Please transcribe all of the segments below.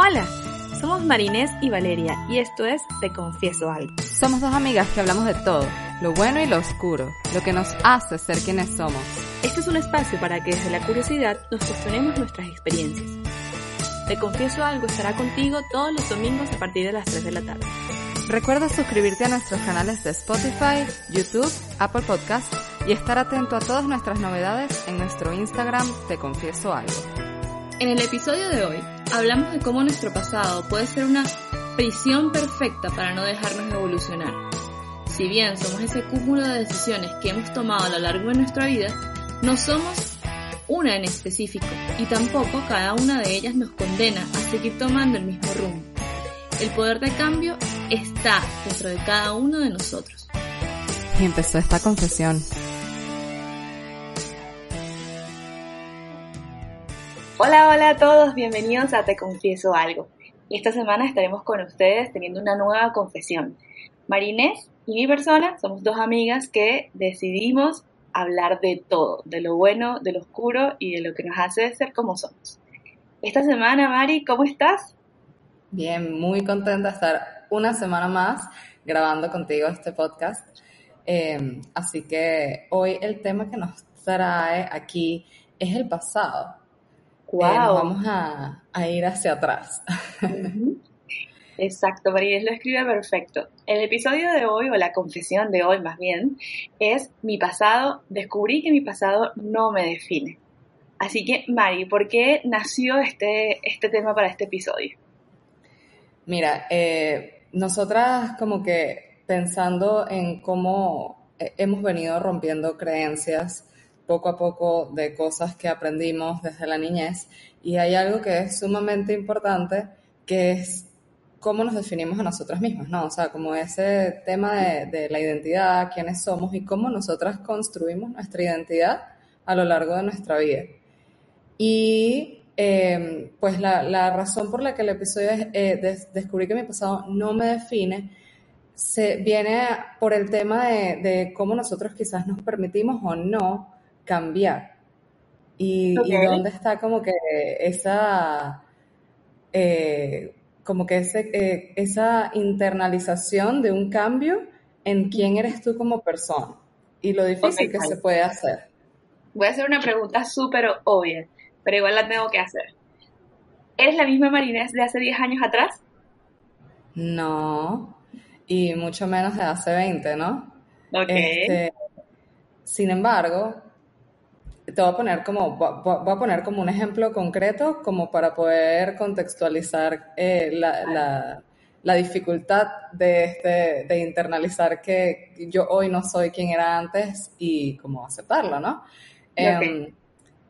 Hola, somos Marinés y Valeria y esto es Te Confieso Algo. Somos dos amigas que hablamos de todo, lo bueno y lo oscuro, lo que nos hace ser quienes somos. Este es un espacio para que desde la curiosidad nos cuestionemos nuestras experiencias. Te Confieso Algo estará contigo todos los domingos a partir de las 3 de la tarde. Recuerda suscribirte a nuestros canales de Spotify, YouTube, Apple Podcasts y estar atento a todas nuestras novedades en nuestro Instagram Te Confieso Algo. En el episodio de hoy hablamos de cómo nuestro pasado puede ser una prisión perfecta para no dejarnos evolucionar. Si bien somos ese cúmulo de decisiones que hemos tomado a lo largo de nuestra vida, no somos una en específico y tampoco cada una de ellas nos condena a seguir tomando el mismo rumbo. El poder de cambio está dentro de cada uno de nosotros. Y empezó esta confesión. Hola, hola a todos, bienvenidos a Te Confieso Algo. Esta semana estaremos con ustedes teniendo una nueva confesión. Marinés y mi persona somos dos amigas que decidimos hablar de todo, de lo bueno, de lo oscuro y de lo que nos hace ser como somos. Esta semana, Mari, ¿cómo estás? Bien, muy contenta de estar una semana más grabando contigo este podcast. Eh, así que hoy el tema que nos trae aquí es el pasado Wow. Eh, vamos a, a, ir hacia atrás. Exacto, María lo escribe perfecto. El episodio de hoy, o la confesión de hoy más bien, es mi pasado, descubrí que mi pasado no me define. Así que, Mari, ¿por qué nació este, este tema para este episodio? Mira, eh, nosotras como que pensando en cómo hemos venido rompiendo creencias poco a poco de cosas que aprendimos desde la niñez y hay algo que es sumamente importante que es cómo nos definimos a nosotras mismas, ¿no? O sea, como ese tema de, de la identidad, quiénes somos y cómo nosotras construimos nuestra identidad a lo largo de nuestra vida. Y eh, pues la, la, razón por la que el episodio es eh, de, descubrí que mi pasado no me define se viene por el tema de, de cómo nosotros quizás nos permitimos o no cambiar. Y, okay. y, dónde está como que esa, eh, como que ese, eh, esa internalización de un cambio en quién eres tú como persona y lo difícil okay, que se puede hacer. Voy a hacer una pregunta súper obvia, pero igual la tengo que hacer. ¿Eres la misma Marinés de hace 10 años atrás? No, y mucho menos de hace 20, ¿no? Ok. Este, sin embargo, te voy a poner como voy a poner como un ejemplo concreto como para poder contextualizar eh, la, la, la, dificultad de este de internalizar que yo hoy no soy quien era antes y como aceptarlo no okay. eh,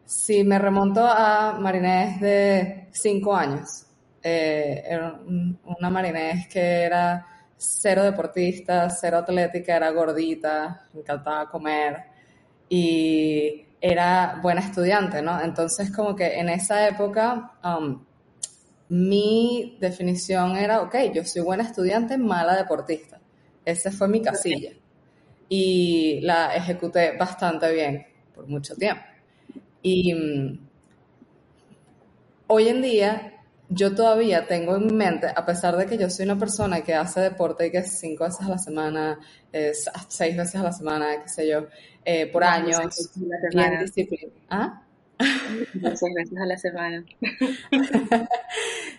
si me remonto a Marinés de cinco años eh, era una Marinés que era cero deportista cero atlética era gordita me encantaba comer y era buena estudiante, ¿no? Entonces, como que en esa época, um, mi definición era, ok, yo soy buena estudiante, mala deportista. Esa fue mi casilla. Y la ejecuté bastante bien por mucho tiempo. Y um, hoy en día, yo todavía tengo en mi mente, a pesar de que yo soy una persona que hace deporte y que cinco veces a la semana, eh, seis veces a la semana, qué sé yo, eh, por no, años, bien disciplinada. ¿Ah? Seis veces a la semana.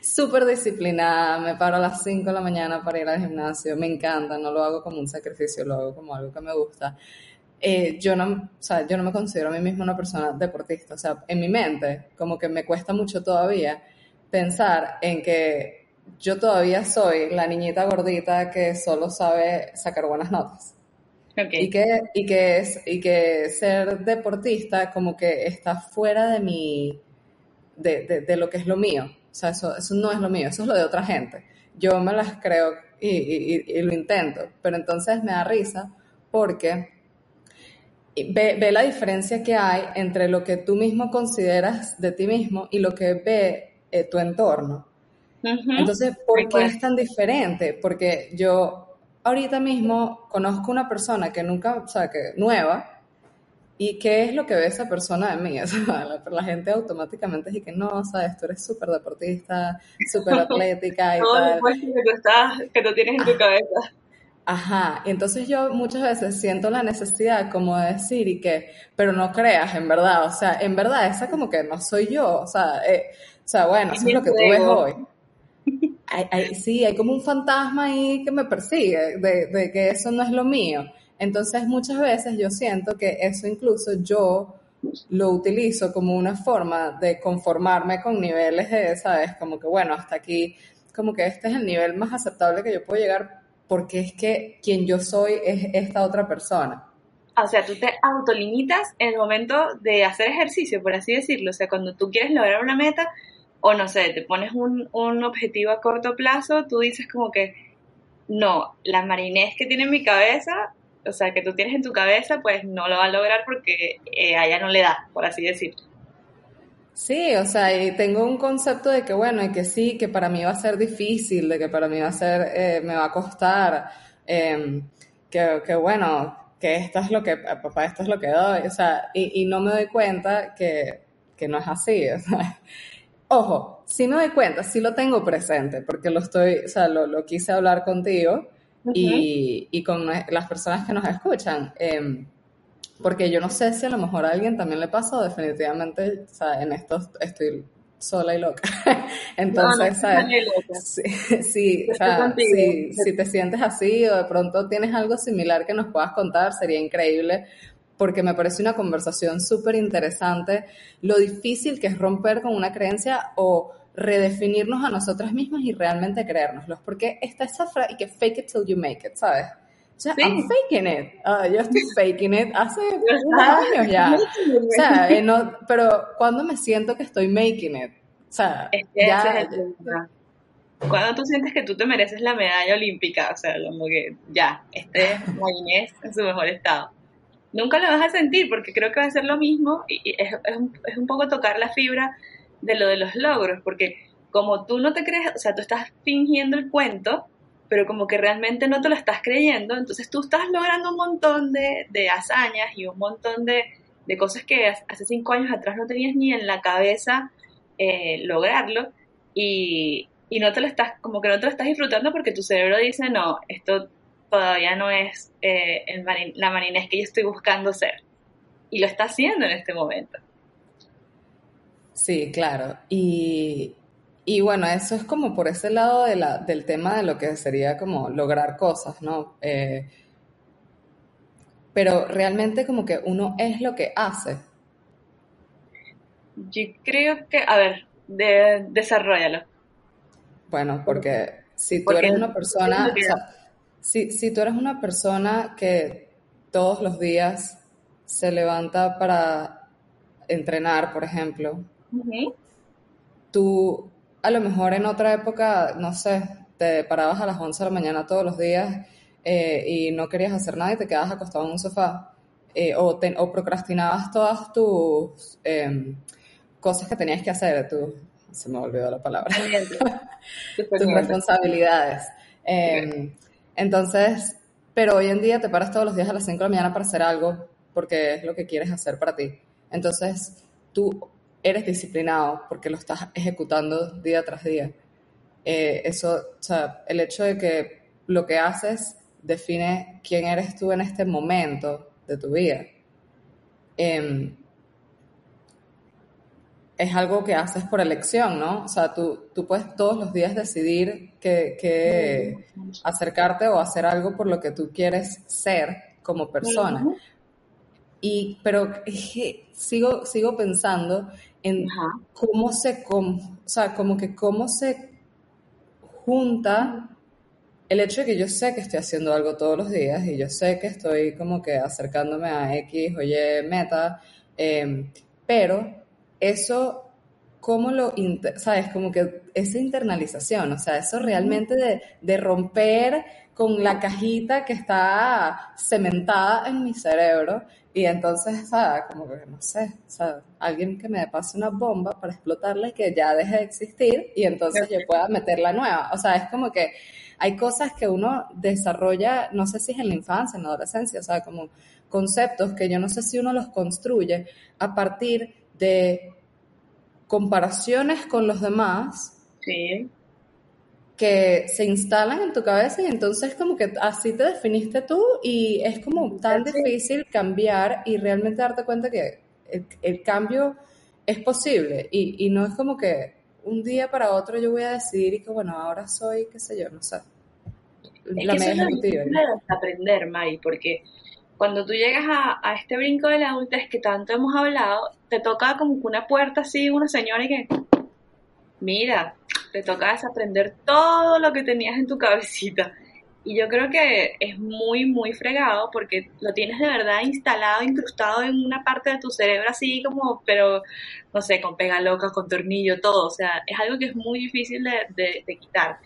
Súper disciplinada, me paro a las 5 de la mañana para ir al gimnasio, me encanta, no lo hago como un sacrificio, lo hago como algo que me gusta. Eh, yo, no, o sea, yo no me considero a mí misma una persona deportista, o sea, en mi mente como que me cuesta mucho todavía pensar en que yo todavía soy la niñita gordita que solo sabe sacar buenas notas. Okay. Y, que, y, que es, y que ser deportista como que está fuera de mi, de, de, de, lo que es lo mío. O sea, eso, eso no es lo mío, eso es lo de otra gente. Yo me las creo y, y, y lo intento, pero entonces me da risa porque ve, ve, la diferencia que hay entre lo que tú mismo consideras de ti mismo y lo que ve eh, tu entorno. Uh -huh. Entonces, ¿por qué es tan diferente? Porque yo ahorita mismo conozco una persona que nunca, o sea, que nueva, ¿y qué es lo que ve esa persona de mí? O sea, la, la gente automáticamente dice que no, sabes, tú eres súper deportista, súper atlética y Todo tal. el puesto que tú, estás, que tú tienes en tu cabeza. Ajá, y entonces yo muchas veces siento la necesidad como de decir y que, pero no creas, en verdad, o sea, en verdad, esa como que no soy yo, o sea, eh, sea, bueno, Es eso es lo que tú ves hoy. Hay- hay- sí, hay como un fantasma ahí que me persigue, de, de que eso no es lo mío. Entonces muchas veces yo siento que eso incluso yo lo utilizo como una forma de conformarme con niveles de, ¿sabes? Como que bueno, hasta aquí, como que este es el nivel más aceptable que yo puedo llegar porque es que quien yo soy es esta otra persona. O sea, tú te autolimitas en el momento de hacer ejercicio, por así decirlo. O sea, cuando tú quieres lograr una meta, o no sé, te pones un, un objetivo a corto plazo, tú dices como que, no, la marinés que tiene en mi cabeza, o sea, que tú tienes en tu cabeza, pues no lo va a lograr porque eh, a ella no le da, por así decirlo. Sí, o sea, y tengo un concepto de que bueno, y que sí, que para mí va a ser difícil, de que para mí va a ser, eh, me va a costar, eh, que, que bueno, que esto es lo que, papá, esto es lo que doy, o sea, y, y no me doy cuenta que, que no es así, o sea. Ojo, sí me doy cuenta, sí lo tengo presente, porque lo estoy, o sea, lo, lo quise hablar contigo y, y con las personas que nos escuchan. eh, porque yo no sé si a lo mejor a alguien también le pasa o definitivamente, o sea, en esto estoy sola y loca. Entonces, no, no, ¿sabes? loca. Sí, sí, o sea, si, si te sientes así o de pronto tienes algo similar que nos puedas contar, sería increíble porque me parece una conversación súper interesante lo difícil que es romper con una creencia o redefinirnos a nosotras mismas y realmente creérnoslos. Porque está esa frase que fake it till you make it, ¿sabes? O sea, Sí. I'm faking it. Ah, yo estoy faking it hace años ya. O sea, eh, no, pero cuando me siento que estoy making it, o sea, Es que ya, es el tema. Cuando tú sientes que tú te mereces la medalla olímpica, o sea, como que ya, este es Marinés en su mejor estado. Nunca lo vas a sentir porque creo que va a ser lo mismo y, es un, es un poco tocar la fibra de lo de los logros, porque como tú no te crees, o sea, tú estás fingiendo el cuento, pero como que realmente no te lo estás creyendo, entonces tú estás logrando un montón de, de hazañas y un montón de, de cosas que hace cinco años atrás no tenías ni en la cabeza eh, lograrlo y, y no te lo estás, como que no te lo estás disfrutando porque tu cerebro dice, no, esto todavía no es eh, el marin- la marinés que yo estoy buscando ser. Y lo está haciendo en este momento. Sí, claro. Y, y bueno, eso es como por ese lado de la, del tema de lo que sería como lograr cosas, ¿no? Eh, pero realmente como que uno es lo que hace. Yo creo que, a ver, de, desarrollalo. Bueno, porque si tú Porque eres una persona, o sea, si, si tú eres una persona que todos los días se levanta para entrenar, por ejemplo, tú a lo mejor en otra época, no sé, te parabas a las 11 de la mañana todos los días eh, y no querías hacer nada y te quedabas acostado en un sofá eh, o, te- o procrastinabas todas tus em, cosas que tenías que hacer, tu, se me olvidó la palabra. Tus responsabilidades. Entonces, pero hoy en día te paras todos los días a las 5 de la mañana para hacer algo porque es lo que quieres hacer para ti. Entonces, tú eres disciplinado porque lo estás ejecutando día tras día. Eh, eso, o sea, el hecho de que lo que haces define quién eres tú en este momento de tu vida. Em, es algo que haces por elección, ¿no? O sea, tú, tú puedes todos los días decidir que, que acercarte o hacer algo por lo que tú quieres ser como persona. Y, pero sigo, sigo pensando en Ajá. cómo se, com- o sea, como que cómo se junta el hecho de que yo sé que estoy haciendo algo todos los días y yo sé que estoy como que acercándome a X o Y meta, eh, pero eso, ¿cómo lo, sabes? Como que esa internalización, o sea, eso realmente de, de romper con la cajita que está cementada en mi cerebro y entonces, ¿sabes? Como que, no sé, o sea, alguien que me pase una bomba para explotarla y que ya deje de existir y entonces yo pueda meter la nueva. O sea, es como que hay cosas que uno desarrolla, no sé si es en la infancia, en la adolescencia, o sea, como conceptos que yo no sé si uno los construye a partir de comparaciones con los demás. que se instalan en tu cabeza y entonces como que así te definiste tú y es como tan difícil cambiar y realmente darte cuenta que el, cambio es posible y, y, no es como que un día para otro yo voy a decidir y que bueno, ahora soy, qué sé yo, no sé. La es que aprender, Mari, porque cuando tú llegas a, este brinco de la adultez que tanto hemos hablado, te toca como una puerta así, una señora y que, mira, te toca desaprender todo lo que tenías en tu cabecita. Y yo creo que es muy, muy fregado porque lo tienes de verdad instalado, incrustado en una parte de tu cerebro así como, pero, no sé, con pega loca, con tornillo, todo. O sea, es algo que es muy difícil de, de quitar.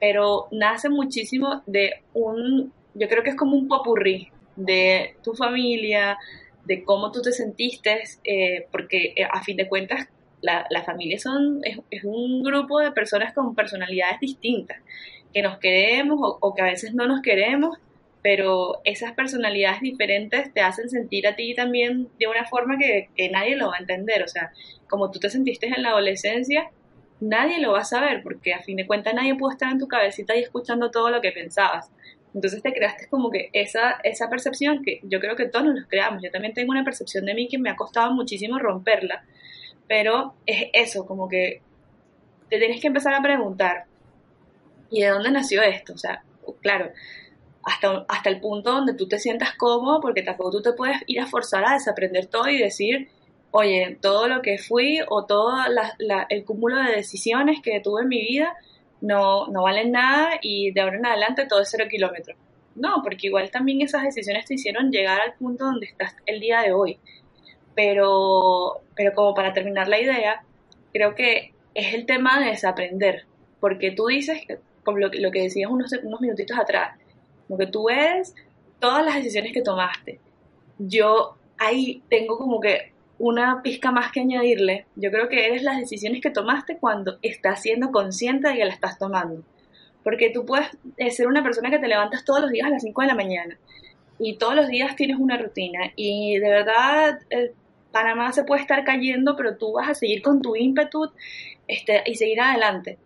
Pero nace muchísimo de un, yo creo que es como un popurrí de tu familia, de cómo tú te sentiste, eh, porque eh, a fin de cuentas la, familia son, es, un grupo de personas con personalidades distintas, que nos queremos o, que a veces no nos queremos, pero esas personalidades diferentes te hacen sentir a ti también de una forma que, que nadie lo va a entender. O sea, como tú te sentiste en la adolescencia, nadie lo va a saber, porque a fin de cuentas nadie puede estar en tu cabecita y escuchando todo lo que pensabas. Entonces te creaste como que esa, esa percepción que yo creo que todos nos creamos. Yo también tengo una percepción de mí que me ha costado muchísimo romperla, pero es eso, como que te tienes que empezar a preguntar, ¿y de dónde nació esto? O sea, claro, hasta, hasta el punto donde tú te sientas cómodo, porque tampoco tú te puedes ir a forzar a desaprender todo y decir, oye, todo lo que fui o todo el cúmulo de decisiones que tuve en mi vida no, no valen nada y de ahora en adelante todo es cero kilómetros. No, porque igual también esas decisiones te hicieron llegar al punto donde estás el día de hoy. Pero, pero como para terminar la idea, creo que es el tema de desaprender. Porque tú dices, como lo, lo que decías unos, unos minutitos atrás, lo que tú eres, todas las decisiones que tomaste. Yo ahí tengo como que una pizca más que añadirle, yo creo que eres las decisiones que tomaste cuando estás siendo consciente de que la estás tomando. Porque tú puedes eh, ser una persona que te levantas todos los días a las 5 de la mañana y todos los días tienes una rutina y de verdad eh, Panamá se puede estar cayendo, pero tú vas a seguir con tu ímpetu este, y seguir adelante.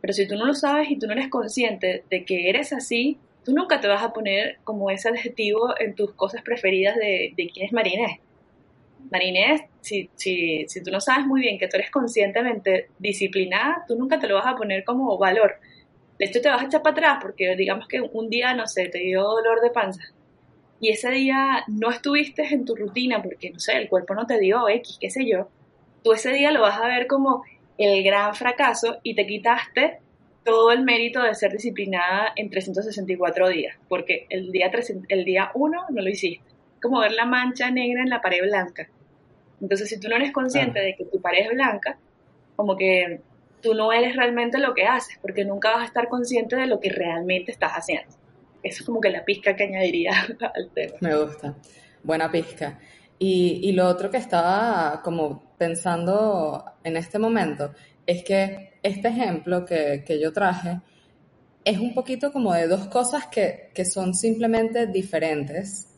Pero si tú no lo sabes y tú no eres consciente de que eres así, tú nunca te vas a poner como ese adjetivo en tus cosas preferidas de, de quién es Marinés Marinés, si, si, si tú no sabes muy bien que tú eres conscientemente disciplinada, tú nunca te lo vas a poner como valor. De hecho, te vas a echar para atrás porque digamos que un día, no sé, te dio dolor de panza y ese día no estuviste en tu rutina porque, no sé, el cuerpo no te dio X, qué sé yo, tú ese día lo vas a ver como el gran fracaso y te quitaste todo el mérito de ser disciplinada en 364 días, porque el día, el día 1 no lo hiciste como ver la mancha negra en la pared blanca. Entonces, si tú no eres consciente de que tu pared es blanca, como que tú no eres realmente lo que haces, porque nunca vas a estar consciente de lo que realmente estás haciendo. Eso es como que la pizca que añadiría al tema. Me gusta. Buena pizca. Y, y lo otro que estaba como pensando en este momento es que este ejemplo que, que yo traje es un poquito como de dos cosas que, que son simplemente diferentes,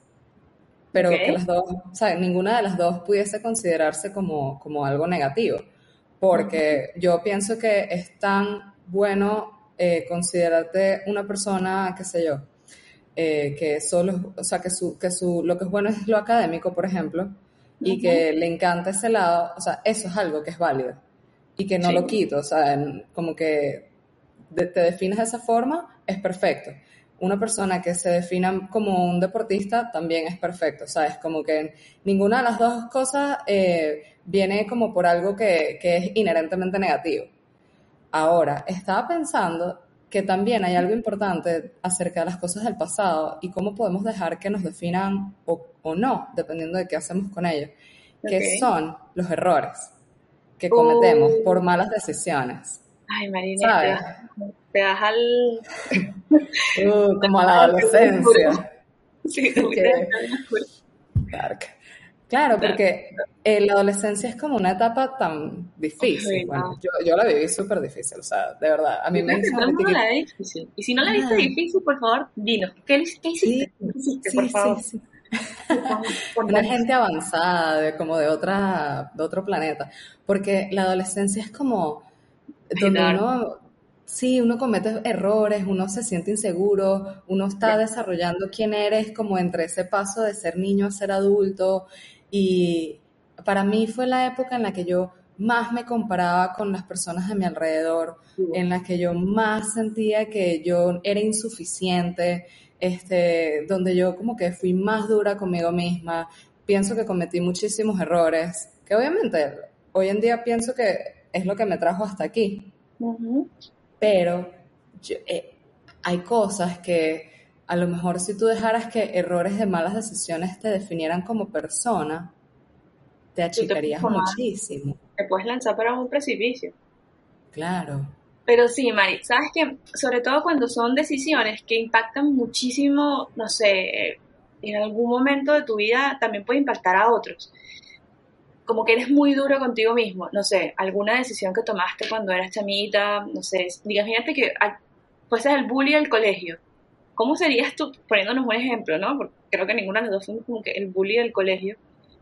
pero que las dos, o sea, ninguna de las dos pudiese considerarse como, como algo negativo, porque yo pienso que es tan bueno eh, considerarte una persona, qué sé yo, eh, que solo, o sea, que su, que su, lo que es bueno es lo académico, por ejemplo, y que le encanta ese lado, o sea, eso es algo que es válido y que no lo quito, o sea, como que te defines de esa forma, es perfecto una persona que se defina como un deportista también es perfecto, o sea, es como que ninguna de las dos cosas eh, viene como por algo que, que, es inherentemente negativo. Ahora, estaba pensando que también hay algo importante acerca de las cosas del pasado y cómo podemos dejar que nos definan o, o no, dependiendo de qué hacemos con ellos, que son los errores que cometemos uh. por malas decisiones. Ay, Marina, te vas al... Uh, como a la adolescencia. Sí, Dark. Claro, porque la adolescencia es como una etapa tan difícil. Bueno, yo, yo, la viví súper difícil, o sea, de verdad. A mí me hizo la difícil. Y si no la viste difícil, por favor, dinos. ¿Qué, qué hiciste? ¿Qué hiciste, por favor? Sí, una gente avanzada, de, como de, otra, de otro planeta. Porque la adolescencia es como donde uno, sí, uno comete errores, uno se siente inseguro, uno está desarrollando quién eres como entre ese paso de ser niño a ser adulto. Y para mí fue la época en la que yo más me comparaba con las personas de mi alrededor, en la que yo más sentía que yo era insuficiente, este, donde yo como que fui más dura conmigo misma, pienso que cometí muchísimos errores, que obviamente hoy en día pienso que es lo que me trajo hasta aquí, pero eh, hay cosas que a lo mejor si tú dejaras que errores de malas decisiones te definieran como persona, te achicarías muchísimo. Te puedes lanzar para un precipicio. Claro. Pero sí, Mari, sabes que sobre todo cuando son decisiones que impactan muchísimo, no sé, en algún momento de tu vida también puede impactar a otros. Como que eres muy duro contigo mismo, no sé, alguna decisión que tomaste cuando eras chamita, no sé, imagínate que fueses el bully del colegio. ¿Cómo serías tú, poniéndonos un ejemplo, ¿no? Porque creo que ninguna de las dos fuimos como que el bully del colegio.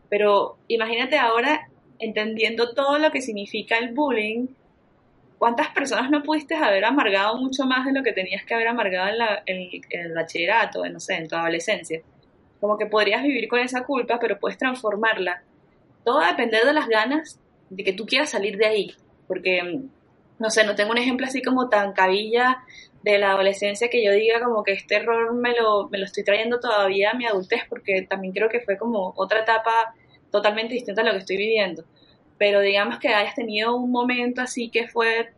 Pero imagínate ahora entendiendo todo lo que significa el bullying, ¿cuántas personas no pudiste haber amargado mucho más de lo que tenías que haber amargado en, la, en, el bachillerato, en, no sé, en tu adolescencia? Como que podrías vivir con esa culpa, pero puedes transformarla. Todo va a depender de las ganas de que tú quieras salir de ahí. Porque, no sé, no tengo un ejemplo así como tan cabilla de la adolescencia que yo diga como que este error me lo, me lo estoy trayendo todavía a mi adultez, porque también creo que fue como otra etapa totalmente distinta a lo que estoy viviendo. Pero digamos que hayas tenido un momento así que fue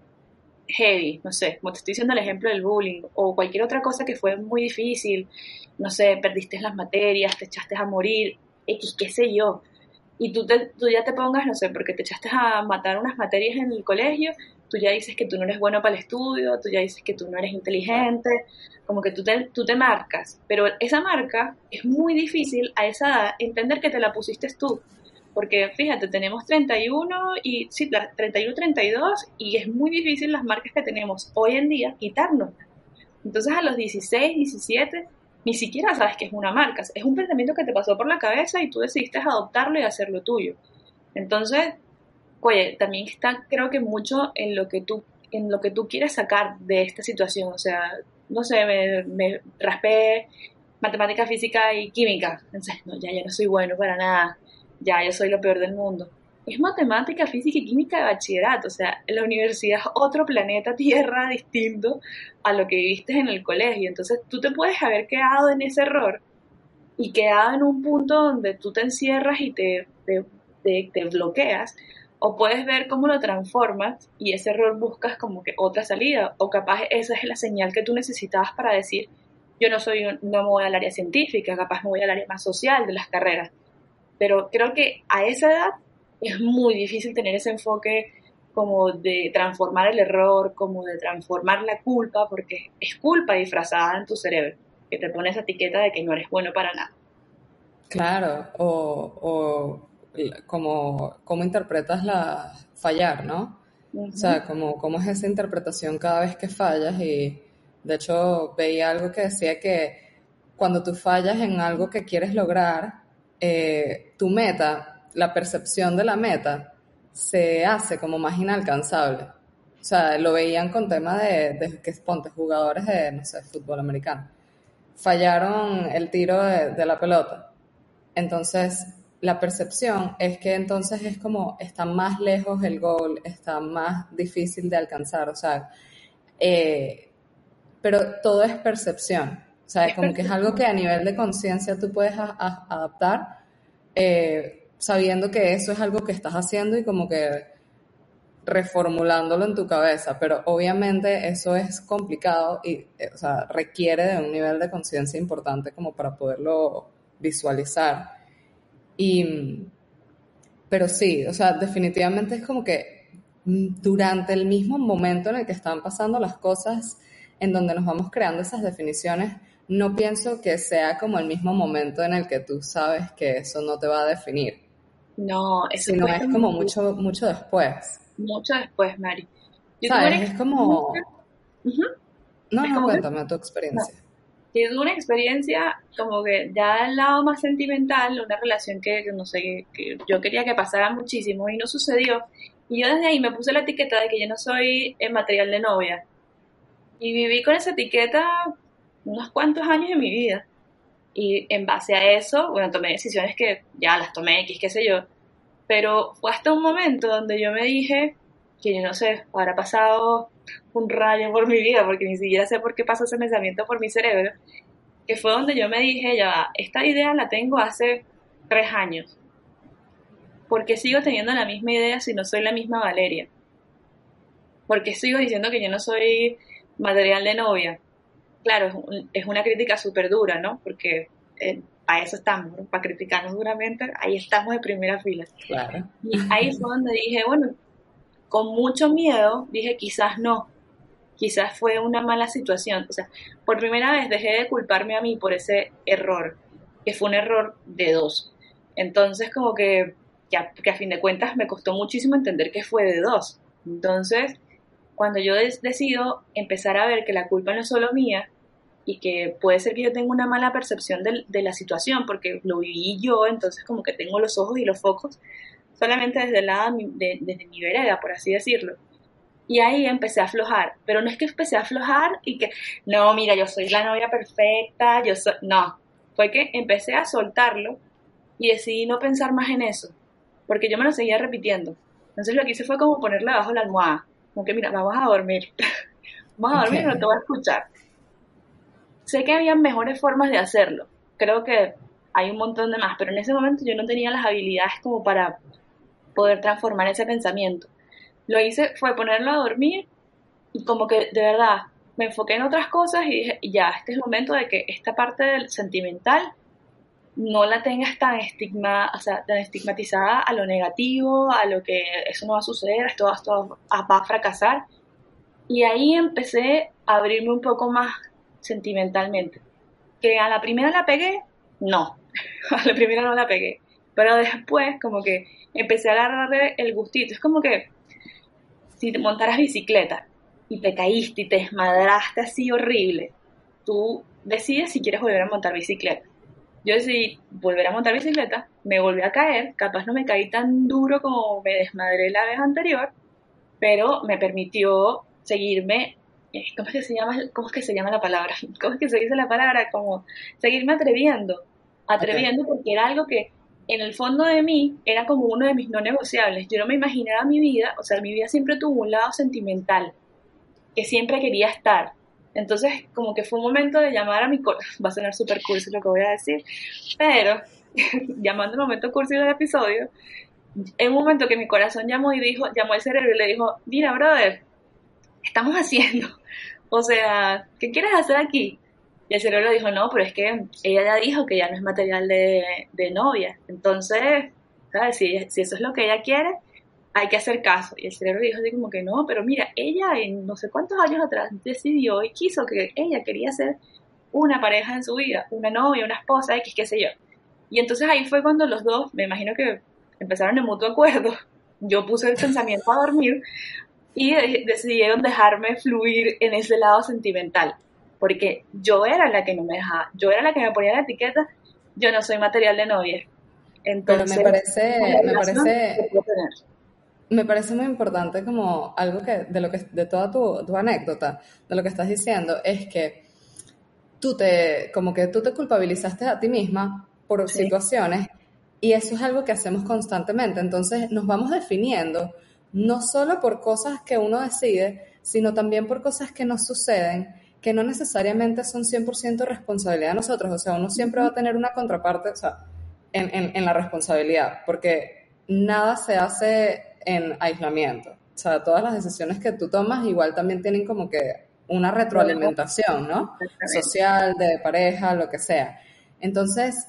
heavy, no sé, como te estoy diciendo el ejemplo del bullying, o cualquier otra cosa que fue muy difícil, no sé, perdiste las materias, te echaste a morir, X, qué sé yo, y tú, te, tú ya te pongas, no sé, porque te echaste a matar unas materias en el colegio, tú ya dices que tú no eres bueno para el estudio, tú ya dices que tú no eres inteligente, como que tú te, tú te marcas, pero esa marca es muy difícil a esa edad entender que te la pusiste tú, porque fíjate, tenemos 31 y sí, 31, 32 y es muy difícil las marcas que tenemos hoy en día quitarnos. Entonces a los 16, 17 ni siquiera sabes que es una marca, es un pensamiento que te pasó por la cabeza y tú decidiste adoptarlo y hacerlo tuyo. Entonces, oye, también está creo que mucho en lo que tú en lo que tú quieres sacar de esta situación, o sea, no sé, me, raspé matemática, física y química. Entonces, no, ya, ya no soy bueno para nada, ya, yo soy lo peor del mundo. Es matemática, física y química de bachillerato, o sea, la universidad es otro planeta Tierra distinto a lo que viviste en el colegio. Entonces, tú te puedes haber quedado en ese error y quedado en un punto donde tú te encierras y te, te, te bloqueas, o puedes ver cómo lo transformas y ese error buscas como que otra salida, o capaz esa es la señal que tú necesitabas para decir, yo no soy, no me voy al área científica, capaz me voy al área más social de las carreras. Pero creo que a esa edad es muy difícil tener ese enfoque como de transformar el error, como de transformar la culpa, porque es culpa disfrazada en tu cerebro, que te pone esa etiqueta de que no eres bueno para nada. Claro, o cómo, cómo interpretas la fallar, ¿no? O sea, cómo, cómo es esa interpretación cada vez que fallas y de hecho veía algo que decía que cuando tú fallas en algo que quieres lograr, eh, tu meta, la percepción de la meta, se hace como más inalcanzable. O sea, lo veían con tema de, de que ponte jugadores de, no sé, fútbol americano. Fallaron el tiro de, la pelota. Entonces, la percepción es que entonces es como está más lejos el gol, está más difícil de alcanzar, o sea, eh, pero todo es percepción, o sea, como que es algo que a nivel de conciencia tú puedes adaptar, eh, sabiendo que eso es algo que estás haciendo y como que reformulándolo en tu cabeza, pero obviamente eso es complicado y, eh, o sea, requiere de un nivel de conciencia importante como para poderlo visualizar. Y, pero sí, o sea, definitivamente es como que durante el mismo momento en el que están pasando las cosas, en donde nos vamos creando esas definiciones, no pienso que sea como el mismo momento en el que tú sabes que eso no te va a definir. No, eso sino es como mucho, mucho después. Mucho después, Mari. ¿Sabes? Es como... No, no, cuéntame tu experiencia. tuve una experiencia como que ya al lado más sentimental, una relación que, no sé, que yo quería que pasara muchísimo y no sucedió. Y yo desde ahí me puse la etiqueta de que yo no soy en material de novia. Y viví con esa etiqueta unos cuantos años de mi vida. Y en base a eso, bueno, tomé decisiones que ya las tomé X, qué sé yo. Pero fue hasta un momento donde yo me dije que yo no sé, habrá pasado un rayo por mi vida, porque ni siquiera sé por qué pasó ese pensamiento por mi cerebro, que fue donde yo me dije, ya esta idea la tengo hace tres años. porque sigo teniendo la misma idea si no soy la misma Valeria? porque sigo diciendo que yo no soy material de novia? Claro, es una crítica súper dura, ¿no? Porque eh, a eso estamos, para criticarnos duramente, ahí estamos de primera fila. Y ahí fue donde dije, bueno, con mucho miedo, dije, quizás no, quizás fue una mala situación. O sea, por primera vez dejé de culparme a mí por ese error, que fue un error de dos. Entonces, como que, ya, que a fin de cuentas me costó muchísimo entender que fue de dos. Entonces, cuando yo decido empezar a ver que la culpa no es solo mía y que puede ser que yo tenga una mala percepción de, la situación porque lo viví yo, entonces como que tengo los ojos y los focos solamente desde, la, de, desde mi vereda, por así decirlo. Y ahí empecé a aflojar, pero no es que empecé a aflojar y que, no, mira, yo soy la novia perfecta, yo soy, no, fue que empecé a soltarlo y decidí no pensar más en eso, porque yo me lo seguía repitiendo. Entonces lo que hice fue como ponerle abajo la almohada, como que, mira, vamos a dormir, vamos a dormir, no te voy a escuchar. Sé que había mejores formas de hacerlo, creo que hay un montón de más, pero en ese momento yo no tenía las habilidades como para poder transformar ese pensamiento lo hice fue ponerlo a dormir y como que de verdad me enfoqué en otras cosas y dije, ya, este es el momento de que esta parte del sentimental no la tengas tan, estigma, o sea, tan estigmatizada a lo negativo, a lo que eso no va a suceder, esto, esto va a fracasar. Y ahí empecé a abrirme un poco más sentimentalmente. Que a la primera la pegué, no, a la primera no la pegué. Pero después como que empecé a agarrarle el gustito. Es como que si te montaras bicicleta y te caíste y te desmadraste así horrible, tú decides si quieres volver a montar bicicleta. Yo decidí volver a montar bicicleta, me volví a caer, capaz no me caí tan duro como me desmadré la vez anterior, pero me permitió seguirme, ¿cómo es que se llama, cómo es que se llama la palabra? ¿Cómo es que se dice la palabra? Como seguirme atreviendo, atreviendo porque era algo que en el fondo de mí era como uno de mis no negociables. Yo no me imaginaba mi vida, o sea, mi vida siempre tuvo un lado sentimental, que siempre quería estar. Entonces, como que fue un momento de llamar a mi corazón, va a sonar súper cursi lo que voy a decir, pero llamando el momento cursi del episodio, en un momento que mi corazón llamó y dijo, llamó al cerebro y le dijo, mira, brother, ¿qué estamos haciendo? O sea, ¿qué quieres hacer aquí? Y el cerebro dijo, no, pero es que ella ya dijo que ya no es material de, novia. Entonces, ¿sabes? Si, eso es lo que ella quiere, hay que hacer caso. Y el cerebro dijo así como que no, pero mira, ella en no sé cuántos años atrás decidió y quiso que ella quería ser una pareja en su vida, una novia, una esposa, X, qué sé yo. Y entonces ahí fue cuando los dos, me imagino que empezaron en mutuo acuerdo. Yo puse el pensamiento a dormir y decidieron dejarme fluir en ese lado sentimental porque yo era la que no me dejaba, yo era la que me ponía la etiqueta, yo no soy material de novia. Entonces, Pero me parece, me parece, me parece muy importante como algo que, de lo que, de toda tu, tu anécdota, de lo que estás diciendo, es que tú te, como que tú te culpabilizaste a ti misma por situaciones y eso es algo que hacemos constantemente. Entonces nos vamos definiendo no solo por cosas que uno decide, sino también por cosas que nos suceden que no necesariamente son 100% responsabilidad de nosotros, o sea, uno siempre va a tener una contraparte, o sea, en, en, la responsabilidad, porque nada se hace en aislamiento, o sea, todas las decisiones que tú tomas igual también tienen como que una retroalimentación, ¿no? Social, de pareja, lo que sea. Entonces,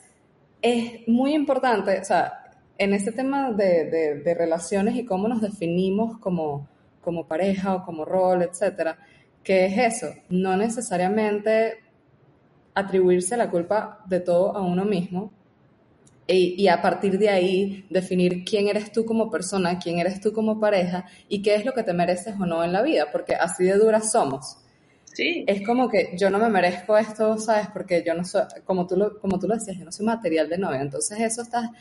es muy importante, o sea, en este tema de, de, de relaciones y cómo nos definimos como, como pareja o como rol, etcétera, ¿Qué es eso? No necesariamente atribuirse la culpa de todo a uno mismo y, a partir de ahí definir quién eres tú como persona, quién eres tú como pareja y qué es lo que te mereces o no en la vida, porque así de duras somos. Sí. Es como que yo no me merezco esto, ¿sabes? Porque yo no soy, como tú lo, como tú lo decías, yo no soy material de novia. Entonces eso está,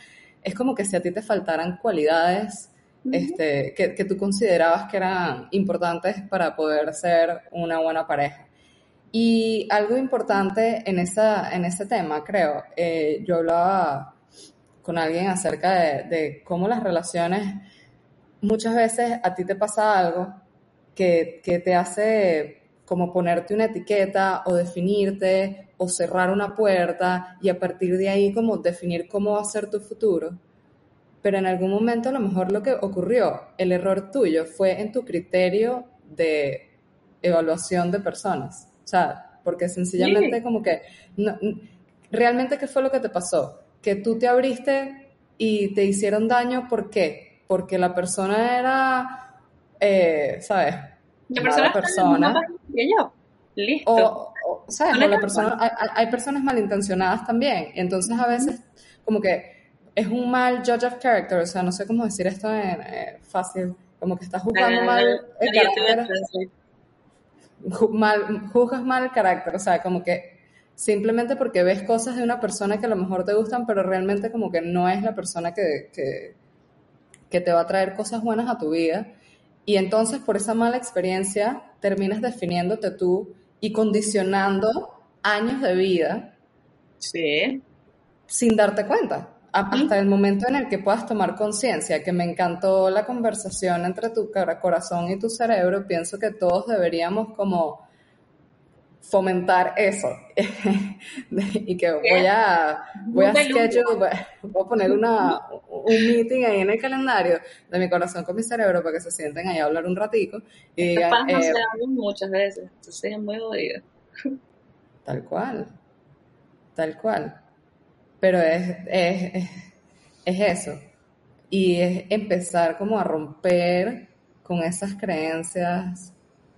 es como que si a ti te faltaran cualidades este, que, que tú considerabas que eran importantes para poder ser una buena pareja. Y algo importante en, esa, en ese tema, creo, eh, yo hablaba con alguien acerca de, de cómo las relaciones, muchas veces a ti te pasa algo que, que te hace como ponerte una etiqueta o definirte o cerrar una puerta y a partir de ahí como definir cómo va a ser tu futuro. Pero en algún momento a lo mejor lo que ocurrió, el error tuyo fue en tu criterio de evaluación de personas. O sea, porque sencillamente Sí. como que, no- realmente qué fue lo que te pasó? Que tú te abriste y te hicieron daño, ¿por qué? Porque la persona era, eh, ¿sabes? La persona está en la persona. yo. Listo. O, o, ¿sabes? Son O la persona, hay, personas malintencionadas también. Entonces a veces como que es un mal judge of character, o sea, no sé cómo decir esto en eh, fácil, como que estás juzgando mal el carácter, ju- mal, juzgas mal el carácter, o sea, como que simplemente porque ves cosas de una persona que a lo mejor te gustan, pero realmente como que no es la persona que, que, que te va a traer cosas buenas a tu vida. Y entonces por esa mala experiencia terminas definiéndote tú y condicionando años de vida Sí. sin darte cuenta. Hasta el momento en el que puedas tomar conciencia, que me encantó la conversación entre tu corazón y tu cerebro, pienso que todos deberíamos como fomentar eso. y que voy a, voy a Nube lúdica. schedule, voy a- voy a poner una, un meeting ahí en el calendario de mi corazón con mi cerebro para que se sienten ahí a hablar un ratico y Estos digan, no eh, se hablan muchas veces, entonces es muy jodido. Tal cual, tal cual. Pero es, es, es, es eso. Y es empezar como a romper con esas creencias,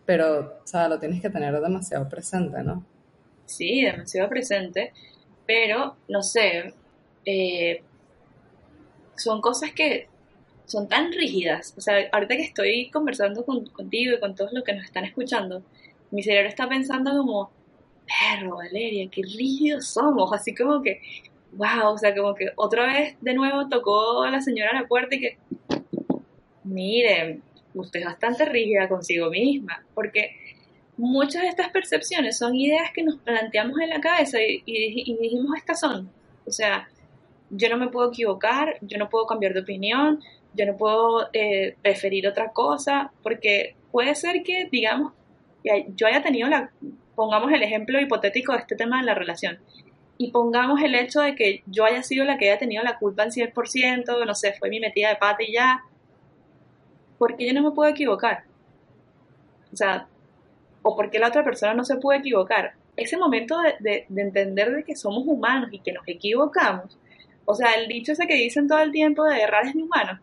pero, o sea, lo tienes que tener demasiado presente, ¿no? Sí, demasiado presente, pero no sé, eh, son cosas que son tan rígidas. O sea, ahorita que estoy conversando con- contigo y con todos los que nos están escuchando, mi cerebro está pensando como, perro, Valeria, qué rígidos somos. Así como que, wow, o sea, como que otra vez de nuevo tocó a la señora a la puerta y que, miren, usted es bastante rígida consigo misma, porque muchas de estas percepciones son ideas que nos planteamos en la cabeza y, y- y dijimos estas son. O sea, yo no me puedo equivocar, yo no puedo cambiar de opinión, yo no puedo eh, preferir otra cosa, porque puede ser que, digamos, yo haya tenido la, pongamos el ejemplo hipotético de este tema de la relación, y pongamos el hecho de que yo haya sido la que haya tenido la culpa en 100%, no sé, fue mi metida de pata y ya, porque yo no me puedo equivocar. O sea, o porque la otra persona no se puede equivocar. Ese momento de- de entender de que somos humanos y que nos equivocamos, o sea, el dicho ese que dicen todo el tiempo de errar es de humano,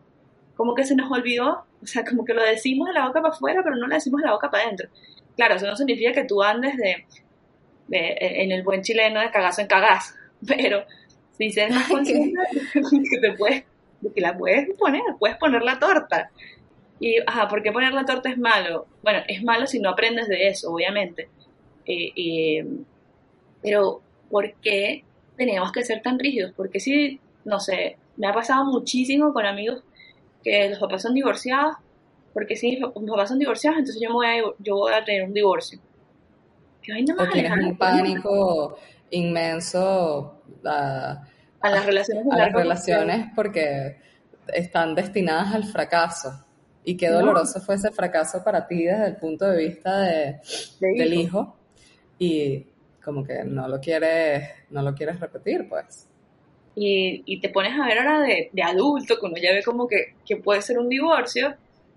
como que se nos olvidó, o sea, como que lo decimos de la boca para afuera, pero no lo decimos de la boca para adentro. Claro, eso no significa que tú andes de, de- en el buen chileno de cagazo en cagazo, pero si ser más consciente que te puedes, de que la puedes poner, puedes poner la torta. Y, ajá, ¿por qué poner la torta es malo? Bueno, es malo si no aprendes de eso, obviamente. Eh, eh, pero, ¿por qué tenemos que ser tan rígidos? Porque si, no sé, me ha pasado muchísimo con amigos que los papás son divorciados, porque si mis papás son divorciados, entonces yo, me voy a, yo voy a tener un divorcio. ¿Qué vaina O tienes un pánico inmenso a, a las relaciones a las relaciones porque están destinadas al fracaso. Y qué No. doloroso fue ese fracaso para ti desde el punto de vista de, De del hijo. hijo. Y como que no lo quieres, no lo quieres repetir, pues. y, y te pones a ver ahora de, de adulto, que uno ya ve como que, que puede ser un divorcio,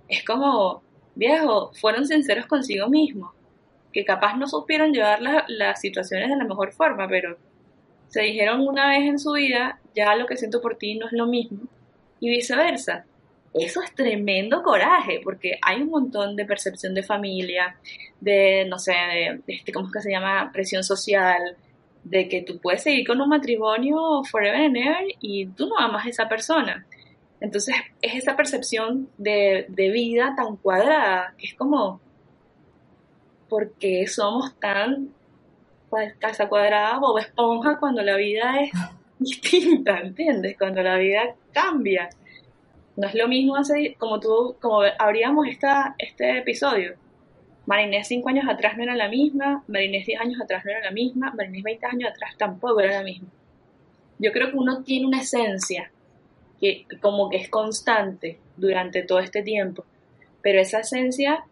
es como, viejo, fueron sinceros consigo mismos, que capaz no supieron llevar la- las situaciones de la mejor forma, pero se dijeron una vez en su vida, ya lo que siento por ti no es lo mismo, y viceversa. Eso es tremendo coraje, porque hay un montón de percepción de familia, de, no sé, de, este, ¿cómo es que se llama? Presión social, de que tú puedes seguir con un matrimonio forever and ever y tú no amas a esa persona. Entonces es esa percepción de, de vida tan cuadrada que es como, por qué somos tan casa cuadrada, bob esponja, cuando la vida es distinta, ¿entiendes? Cuando la vida cambia. No es lo mismo hace, como tú, como abríamos esta, este episodio. Marinés cinco años atrás no era la misma, Marinés 10 años atrás no era la misma, Marinés 20 años atrás tampoco era la misma. Yo creo que uno tiene una esencia que como que es constante durante todo este tiempo, pero esa esencia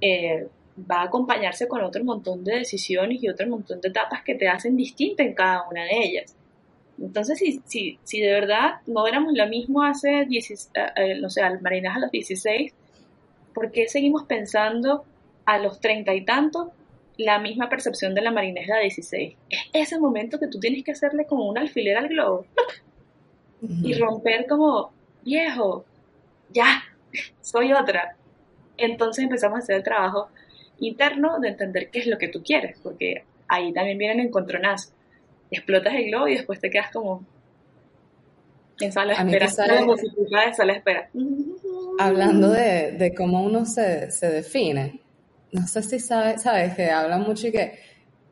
eh, va a acompañarse con otro montón de decisiones y otro montón de etapas que te hacen distinta en cada una de ellas. Entonces, si, si, si de verdad no éramos lo mismo hace, 10, eh, eh, no sé, al Marinas a los 16, ¿por qué seguimos pensando a los treinta y tantos la misma percepción de la Marinés de 16? Es ese momento que tú tienes que hacerle como un alfiler al globo y romper como, viejo, ya, soy otra. Entonces empezamos a hacer el trabajo interno de entender qué es lo que tú quieres, porque ahí también vienen encontronazos. Explotas el globo y después te quedas como en sala de espera. Sale... espera. Hablando de, de cómo uno se, se, define, no sé si sabes, sabes que hablan mucho y que,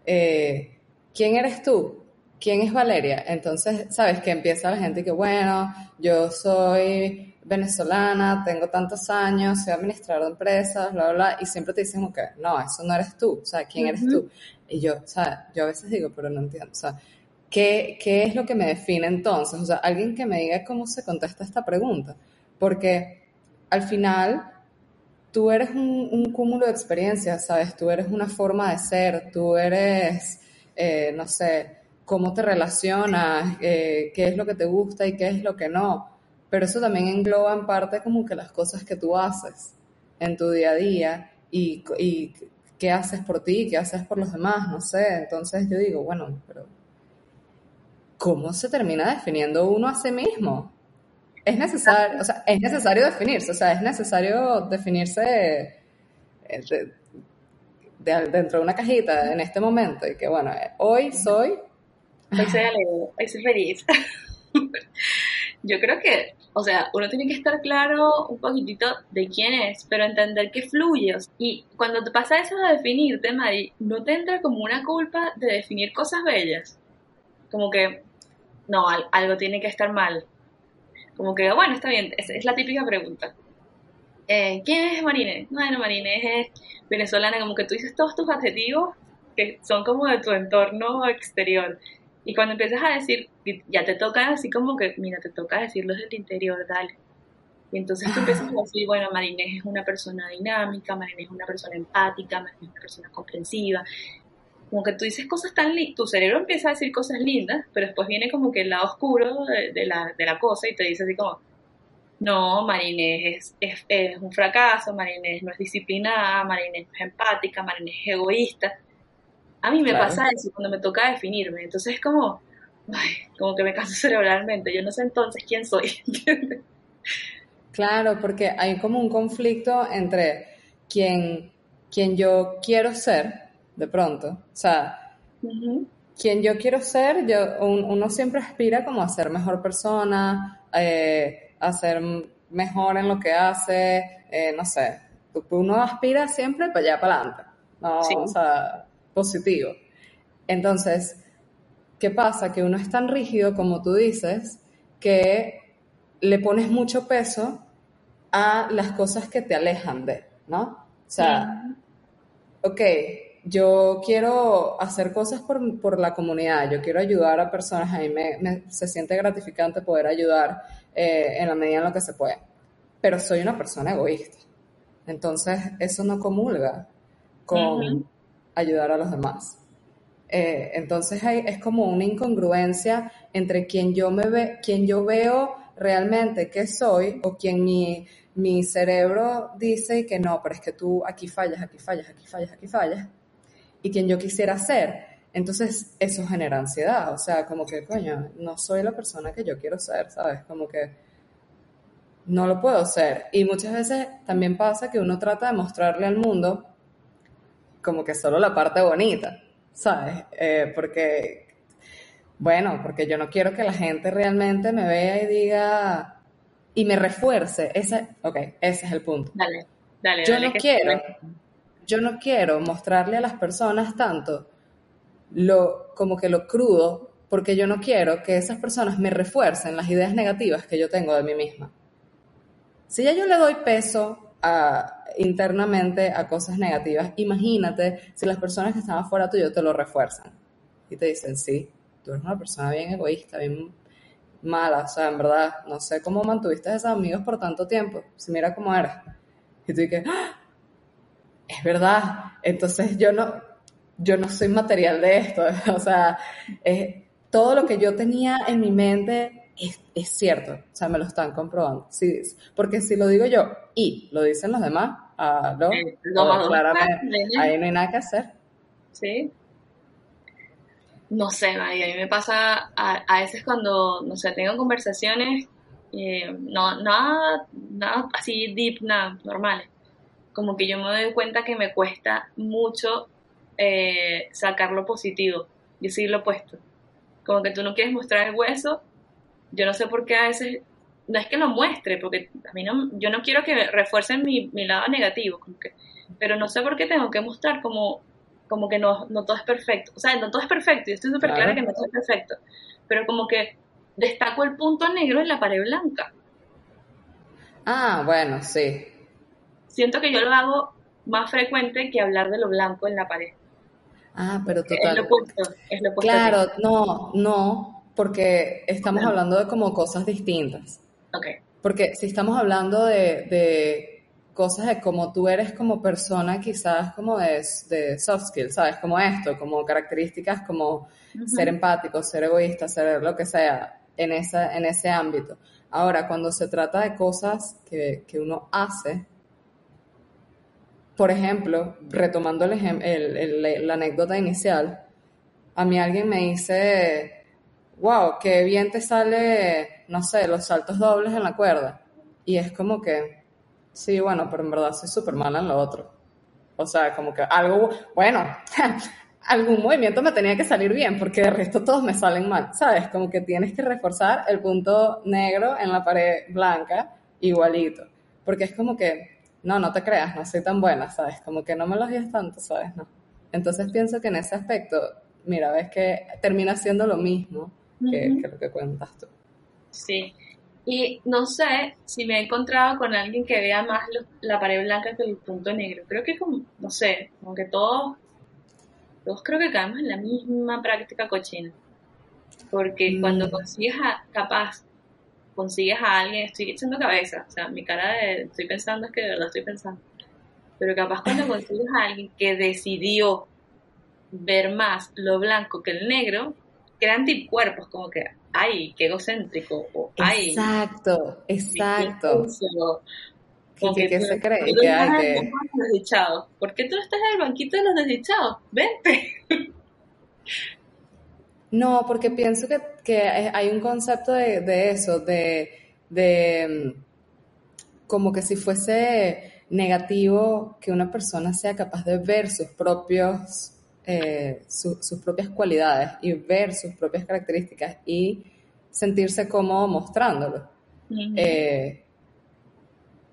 eh, ¿quién eres tú? ¿Quién es Valeria? Entonces, sabes que empieza la gente que, bueno, yo soy venezolana, tengo tantos años, soy administrador de empresas, bla, bla, bla, y siempre te dicen, que no, eso no eres tú, o sea, ¿quién eres tú? Y yo, o sea, yo a veces digo, pero no entiendo, o sea, ¿qué, ¿qué es lo que me define entonces? O sea, alguien que me diga cómo se contesta esta pregunta, porque al final tú eres un, cúmulo de experiencias, ¿sabes? Tú eres una forma de ser, tú eres, eh, no sé, cómo te relacionas, eh, qué es lo que te gusta y qué es lo que no pero eso también engloba en parte como que las cosas que tú haces en tu día a día y, y qué haces por ti, qué haces por los demás, no sé. Entonces yo digo, bueno, pero ¿cómo se termina definiendo uno a sí mismo? Es necesario, o sea, es necesario definirse, o sea, es necesario definirse eh, dentro de una cajita en este momento y que bueno, eh, hoy soy... Hoy soy alegre, hoy soy feliz. Yo creo que o sea, uno tiene que estar claro un poquitito de quién es, pero entender que fluye. Y cuando te pasa eso de definirte, Mari, no te entra como una culpa de definir cosas bellas. Como que, no, algo tiene que estar mal. Como que, bueno, está bien, es, la típica pregunta. Eh, ¿Quién es Marínez? Bueno, Marínez es venezolana, como que tú dices todos tus adjetivos que son como de tu entorno exterior. Y cuando empiezas a decir, ya te toca así como que, mira, te toca decirlo desde el interior, dale. Y entonces tú empiezas a decir, bueno, Marinés es una persona dinámica, Marinés es una persona empática, Marinés es una persona comprensiva. Como que tú dices cosas tan lindas, tu cerebro empieza a decir cosas lindas, pero después viene como que el lado oscuro de, la, de la cosa y te dice así como, no, Marinés es, es, un fracaso, Marinés no es disciplinada, Marinés no es empática, Marinés es egoísta. A mí me pasa eso cuando me toca definirme. Entonces es como, como que me canso cerebralmente. Yo no sé entonces quién soy. claro, porque hay como un conflicto entre quien, quien yo quiero ser, de pronto. O sea, quien yo quiero ser, yo, uno siempre aspira como a ser mejor persona, eh, a ser mejor en lo que hace, eh, no sé. Uno aspira siempre para allá, para adelante. No, o sea, positivo. Entonces, ¿qué pasa? Que uno es tan rígido, como tú dices, que le pones mucho peso a las cosas que te alejan de, ¿no? O sea, ok, yo quiero hacer cosas por, la comunidad, yo quiero ayudar a personas, a mí me, se siente gratificante poder ayudar eh, en la medida en lo que se puede, pero soy una persona egoísta. Entonces, eso no comulga con, ayudar a los demás. Eh, entonces es como una incongruencia entre quien yo, me ve, quien yo veo realmente que soy o quien mi, mi cerebro dice que no, pero es que tú aquí fallas, aquí fallas, aquí fallas, aquí fallas, y quien yo quisiera ser. Entonces eso genera ansiedad, o sea, como que, coño, no soy la persona que yo quiero ser, ¿sabes? Como que no lo puedo ser. Y muchas veces también pasa que uno trata de mostrarle al mundo como que solo la parte bonita, ¿sabes? Eh, porque, bueno, porque yo no quiero que la gente realmente me vea y diga, y me refuerce, ese, ok, ese es el punto. Dale, dale. Yo no quiero, yo no quiero mostrarle a las personas tanto lo, como que lo crudo, porque yo no quiero que esas personas me refuercen las ideas negativas que yo tengo de mí misma. Si ya yo le doy peso a, internamente a cosas negativas, imagínate si las personas que están afuera tuyo te lo refuerzan y te dicen, sí, tú eres una persona bien egoísta, bien mala, o sea, en verdad, no sé cómo mantuviste a esos amigos por tanto tiempo, si mira cómo eres. Y tú dices, ¡Ah! es verdad, entonces yo no, yo no soy material de esto, o sea, todo lo que yo tenía en mi mente es, es, cierto, o sea, me lo están comprobando, sí, porque si lo digo yo y lo dicen los demás, ah, no, no, claramente, ahí no hay nada que hacer. Sí. No sé, María, a mí me pasa a, a veces cuando, no sé, tengo conversaciones, eh, no, nada, nada así deep, nada, normales. Como que yo me doy cuenta que me cuesta mucho eh, sacar lo positivo, decir lo opuesto. Como que tú no quieres mostrar el hueso, yo no sé por qué a veces, no es que lo muestre, porque a mí no, yo no quiero que refuercen mi, mi lado negativo, como que, pero no sé por qué tengo que mostrar como como que no, no todo es perfecto. O sea, no todo es perfecto, y estoy súper clara que no todo es perfecto, pero como que destaco el punto negro en la pared blanca. Ah, bueno, sí. Siento que yo lo hago más frecuente que hablar de lo blanco en la pared. Ah, pero total. Es lo opuesto, es lo opuesto Claro, no, no, porque estamos hablando de como cosas distintas. Ok. Porque si estamos hablando de, de cosas de cómo tú eres como persona, quizás como de, de soft skills, ¿sabes? Como esto, como características como ser empático, ser egoísta, ser lo que sea en, esa, en ese ámbito. Ahora, cuando se trata de cosas que, que uno hace, por ejemplo, retomando el, el, la anécdota inicial, a mí alguien me dice, wow, qué bien te sale, no sé, los saltos dobles en la cuerda. Y es como que, Sí, bueno, pero en verdad soy súper mala en lo otro. O sea, como que algo, bueno, algún movimiento me tenía que salir bien, porque de resto todos me salen mal, ¿sabes? Como que tienes que reforzar el punto negro en la pared blanca igualito. Porque es como que, no, no te creas, no soy tan buena, ¿sabes? Como que no me lo digas tanto, ¿sabes? No. Entonces pienso que en ese aspecto, mira, ves que termina siendo lo mismo que, que lo que cuentas tú. Sí, y no sé si me he encontrado con alguien que vea más la pared blanca que el punto negro. Creo que como, no sé, como que todos, todos creo que caemos en la misma práctica cochina. Porque mm. cuando consigues a, capaz, consigues a alguien, estoy echando cabeza, o sea, mi cara de estoy pensando es que de verdad estoy pensando. Pero capaz cuando consigues a alguien que decidió ver más lo blanco que el negro, crean anticuerpos, como que ay, qué egocéntrico, o ay. Exacto, exacto. ¿Qué, qué, se cree? Que. ¿Por qué tú estás en el banquito de los desdichados? Vente. No, porque pienso que, que hay un concepto de, de eso, de, de como que si fuese negativo que una persona sea capaz de ver sus propios eh, sus propias cualidades y ver sus propias características y sentirse cómodo mostrándolo. Eh,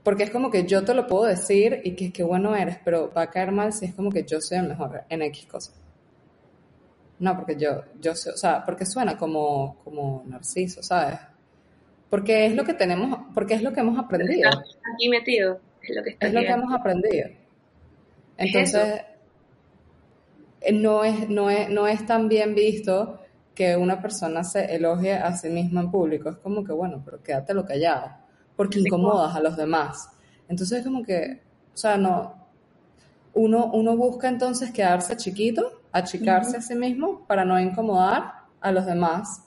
porque es como que yo te lo puedo decir y que qué bueno eres, pero va a caer mal si es como que yo soy el mejor en X cosas. No, porque yo, yo soy, o sea, porque suena como, como narciso, ¿sabes? Porque es lo que tenemos, porque es lo que hemos aprendido. Aquí metido, es lo que Es lo que hemos aprendido. Entonces, eh, no es, no, es, no es tan bien visto que una persona se elogie a sí misma en público. Es como que, bueno, pero quédatelo callado, porque incomodas a los demás. Entonces es como que, o sea, no, uno, uno busca entonces quedarse chiquito, achicarse a sí mismo para no incomodar a los demás,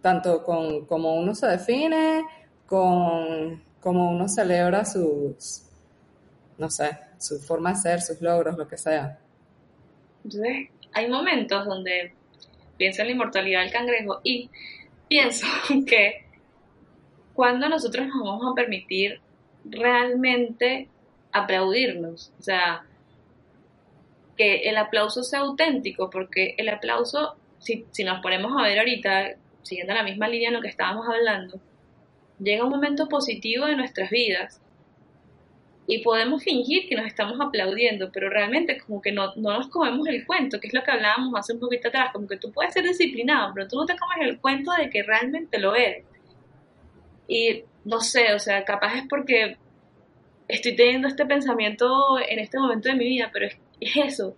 tanto con como uno se define, con como uno celebra sus, no sé, su forma de ser, sus logros, lo que sea. Entonces, hay momentos donde pienso en la inmortalidad del cangrejo y pienso que cuando nosotros nos vamos a permitir realmente aplaudirnos, o sea, que el aplauso sea auténtico, porque el aplauso, si, si nos ponemos a ver ahorita, siguiendo la misma línea en lo que estábamos hablando, llega un momento positivo de nuestras vidas y podemos fingir que nos estamos aplaudiendo, pero realmente como que no, no nos comemos el cuento, que es lo que hablábamos hace un poquito atrás, como que tú puedes ser disciplinado, pero tú no te comes el cuento de que realmente lo eres. Y no sé, o sea, capaz es porque estoy teniendo este pensamiento en este momento de mi vida, pero es, eso,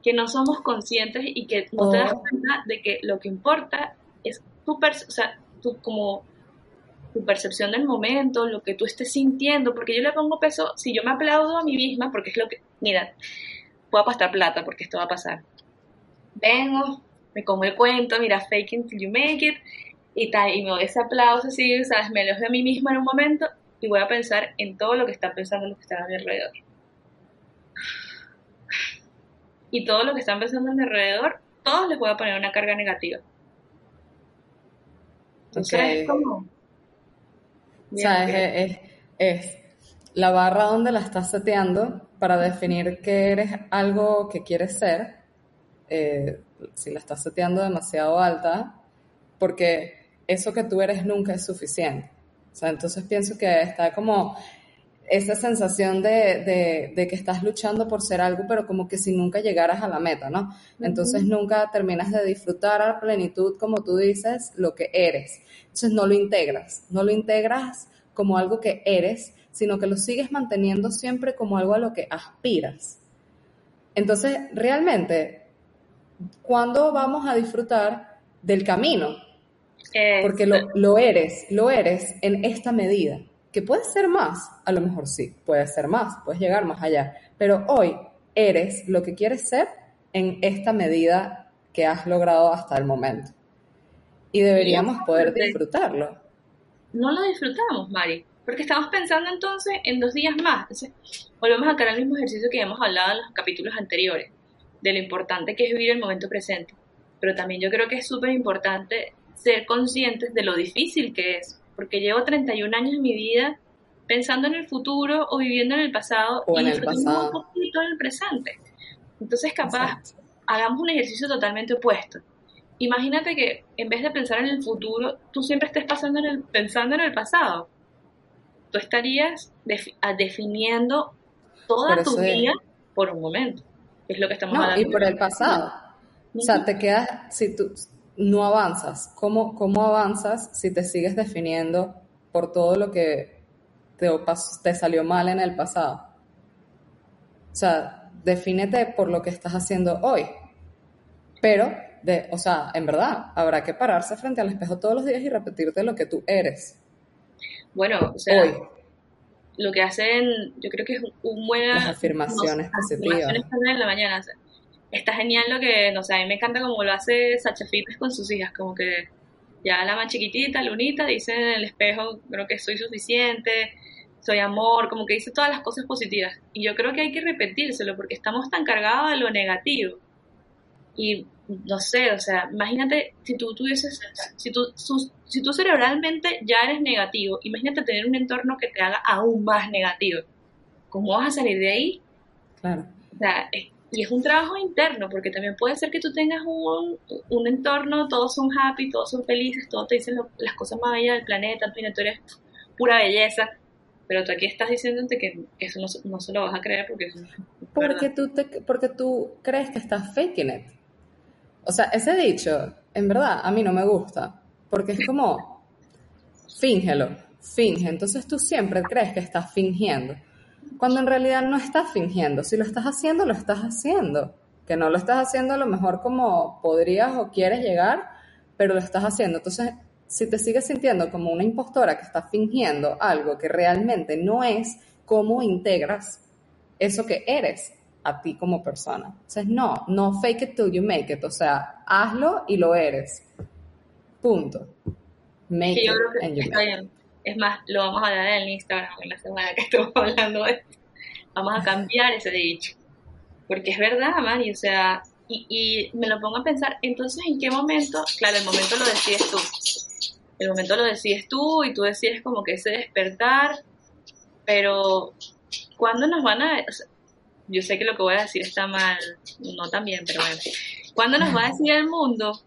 que no somos conscientes y que no te das oh. cuenta de que lo que importa es tu, o sea, tu, como tu percepción del momento, lo que tú estés sintiendo, porque yo le pongo peso, si yo me aplaudo a mí misma, porque es lo que, mira, puedo apostar plata porque esto va a pasar. Vengo, me como el cuento, mira, fake it till you make it, y tal, y me doy ese aplauso así, ¿sabes? Me elogio a mí misma en un momento y voy a pensar en todo lo que están pensando los que están a mi alrededor. Y todo lo que están pensando a mi alrededor, todos les voy a poner una carga negativa. Entonces es como es, es, la barra donde la estás seteando para definir que eres algo que quieres ser. Eh, si la estás seteando demasiado alta, porque eso que tú eres nunca es suficiente. O sea, entonces pienso que está como esa sensación de, de, que estás luchando por ser algo, pero como que si nunca llegaras a la meta, ¿no? Entonces nunca terminas de disfrutar a plenitud, como tú dices, lo que eres. Entonces no lo integras, no lo integras como algo que eres, sino que lo sigues manteniendo siempre como algo a lo que aspiras. Entonces, realmente, ¿cuándo vamos a disfrutar del camino? Porque lo, lo eres, lo eres en esta medida que puede ser más, a lo mejor sí, puede ser más, puedes llegar más allá, pero hoy eres lo que quieres ser en esta medida que has logrado hasta el momento. Y deberíamos poder disfrutarlo. No lo disfrutamos, Mari, porque estamos pensando entonces en dos días más. Entonces, volvemos a crear el mismo ejercicio que hemos hablado en los capítulos anteriores, de lo importante que es vivir el momento presente. Pero también yo creo que es súper importante ser conscientes de lo difícil que es porque llevo 31 años en mi vida pensando en el futuro o viviendo en el pasado o y en el pasado. un poquito en el presente. Entonces, capaz, hagamos un ejercicio totalmente opuesto. Imagínate que en vez de pensar en el futuro, tú siempre estés pasando en el, pensando en el pasado. Tú estarías definiendo toda tu vida por un momento. Es lo que estamos no, Y por el pasado. O sea, te quedas, si tú, no avanzas. ¿Cómo, ¿Cómo avanzas si te sigues definiendo por todo lo que te, te salió mal en el pasado? O sea, defínete por lo que estás haciendo hoy. Pero, de, o sea, en verdad, habrá que pararse frente al espejo todos los días y repetirte lo que tú eres. Bueno, o sea, hoy. lo que hacen, yo creo que es un buen... Las afirmaciones positivas. Afirmaciones en la mañana está genial lo que, no sé, a mí me encanta como lo hace Sacha Fitness con sus hijas, como que ya la más chiquitita, Lunita, dice en el espejo, creo que soy suficiente, soy amor, como que dice todas las cosas positivas. Y yo creo que hay que repetírselo porque estamos tan cargados de lo negativo. Y no sé, o sea, imagínate si tú tuvieses, si tú, si tú cerebralmente ya eres negativo, imagínate tener un entorno que te haga aún más negativo. ¿Cómo vas a salir de ahí? Claro. O sea, es y es un trabajo interno, porque también puede ser que tú tengas un, un entorno, todos son happy, todos son felices, todos te dicen las cosas más bellas del planeta, tú eres pura belleza, pero tú aquí estás diciéndote que eso no, no se lo vas a creer porque eso porque tú, te, porque tú crees que estás faking it. O sea, ese dicho, en verdad, a mí no me gusta, porque es como, fíngelo, finge, entonces tú siempre crees que estás fingiendo cuando en realidad no estás fingiendo. Si lo estás haciendo, lo estás haciendo. Que no lo estás haciendo a lo mejor como podrías o quieres llegar, pero lo estás haciendo. Entonces, si te sigues sintiendo como una impostora que está fingiendo algo que realmente no es, ¿cómo integras eso que eres a ti como persona? Entonces, no, no fake it till you make it. O sea, hazlo y lo eres. Punto. Make it and you make it. Es más, lo vamos a dar en el Instagram en la semana que estamos hablando de esto. Vamos a cambiar ese dicho. Porque es verdad, Mari, o sea, y, me lo pongo a pensar, entonces, ¿en qué momento? Claro, el momento lo decides tú. El momento lo decides tú y tú decides como que ese despertar, pero ¿cuándo nos van a...? yo sé que lo que voy a decir está mal, no tan bien, pero bueno. ¿Cuándo nos va a decir el mundo?